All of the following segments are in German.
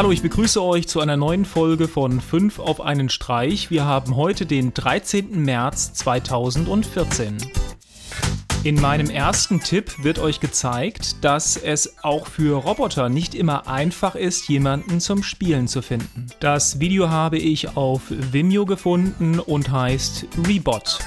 Hallo, ich begrüße euch zu einer neuen Folge von 5 auf einen Streich. Wir haben heute den 13. März 2014. In meinem ersten Tipp wird euch gezeigt, dass es auch für Roboter nicht immer einfach ist, jemanden zum Spielen zu finden. Das Video habe ich auf Vimeo gefunden und heißt Rebot.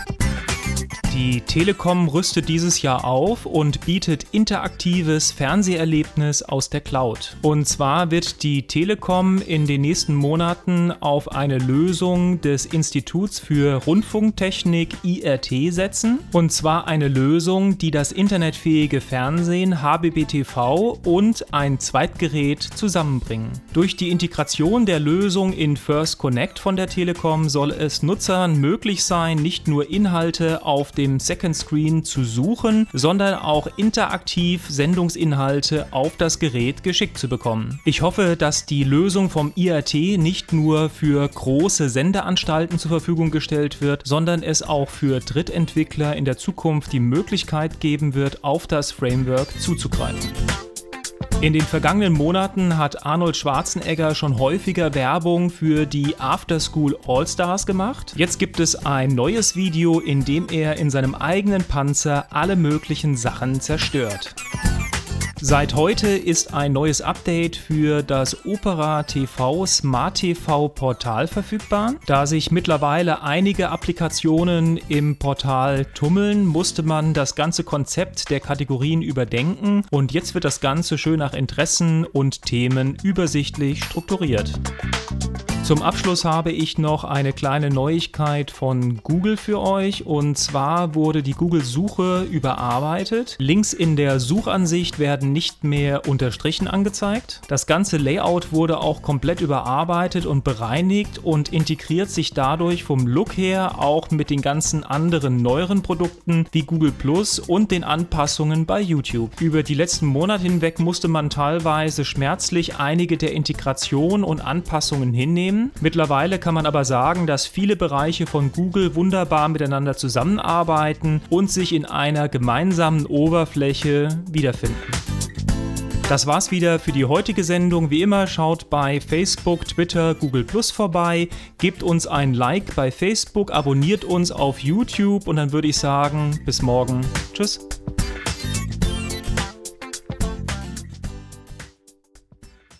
Die Telekom rüstet dieses Jahr auf und bietet interaktives Fernseherlebnis aus der Cloud. Und zwar wird die Telekom in den nächsten Monaten auf eine Lösung des Instituts für Rundfunktechnik IRT setzen. Und zwar eine Lösung, die das internetfähige Fernsehen HBBTV und ein Zweitgerät zusammenbringen. Durch die Integration der Lösung in First Connect von der Telekom soll es Nutzern möglich sein, nicht nur Inhalte auf dem dem Second Screen zu suchen, sondern auch interaktiv Sendungsinhalte auf das Gerät geschickt zu bekommen. Ich hoffe, dass die Lösung vom IRT nicht nur für große Sendeanstalten zur Verfügung gestellt wird, sondern es auch für Drittentwickler in der Zukunft die Möglichkeit geben wird, auf das Framework zuzugreifen. In den vergangenen Monaten hat Arnold Schwarzenegger schon häufiger Werbung für die After School All-Stars gemacht. Jetzt gibt es ein neues Video, in dem er in seinem eigenen Panzer alle möglichen Sachen zerstört. Seit heute ist ein neues Update für das Opera TV Smart TV Portal verfügbar. Da sich mittlerweile einige Applikationen im Portal tummeln, musste man das ganze Konzept der Kategorien überdenken und jetzt wird das Ganze schön nach Interessen und Themen übersichtlich strukturiert. Zum Abschluss habe ich noch eine kleine Neuigkeit von Google für euch und zwar wurde die Google-Suche überarbeitet. Links in der Suchansicht werden nicht mehr unterstrichen angezeigt. Das ganze Layout wurde auch komplett überarbeitet und bereinigt und integriert sich dadurch vom Look her auch mit den ganzen anderen neueren Produkten wie Google Plus und den Anpassungen bei YouTube. Über die letzten Monate hinweg musste man teilweise schmerzlich einige der Integration und Anpassungen hinnehmen Unternehmen. Mittlerweile kann man aber sagen, dass viele Bereiche von Google wunderbar miteinander zusammenarbeiten und sich in einer gemeinsamen Oberfläche wiederfinden. Das war's wieder für die heutige Sendung. Wie immer schaut bei Facebook, Twitter, Google Plus vorbei, gebt uns ein Like bei Facebook, abonniert uns auf YouTube und dann würde ich sagen, bis morgen. Tschüss.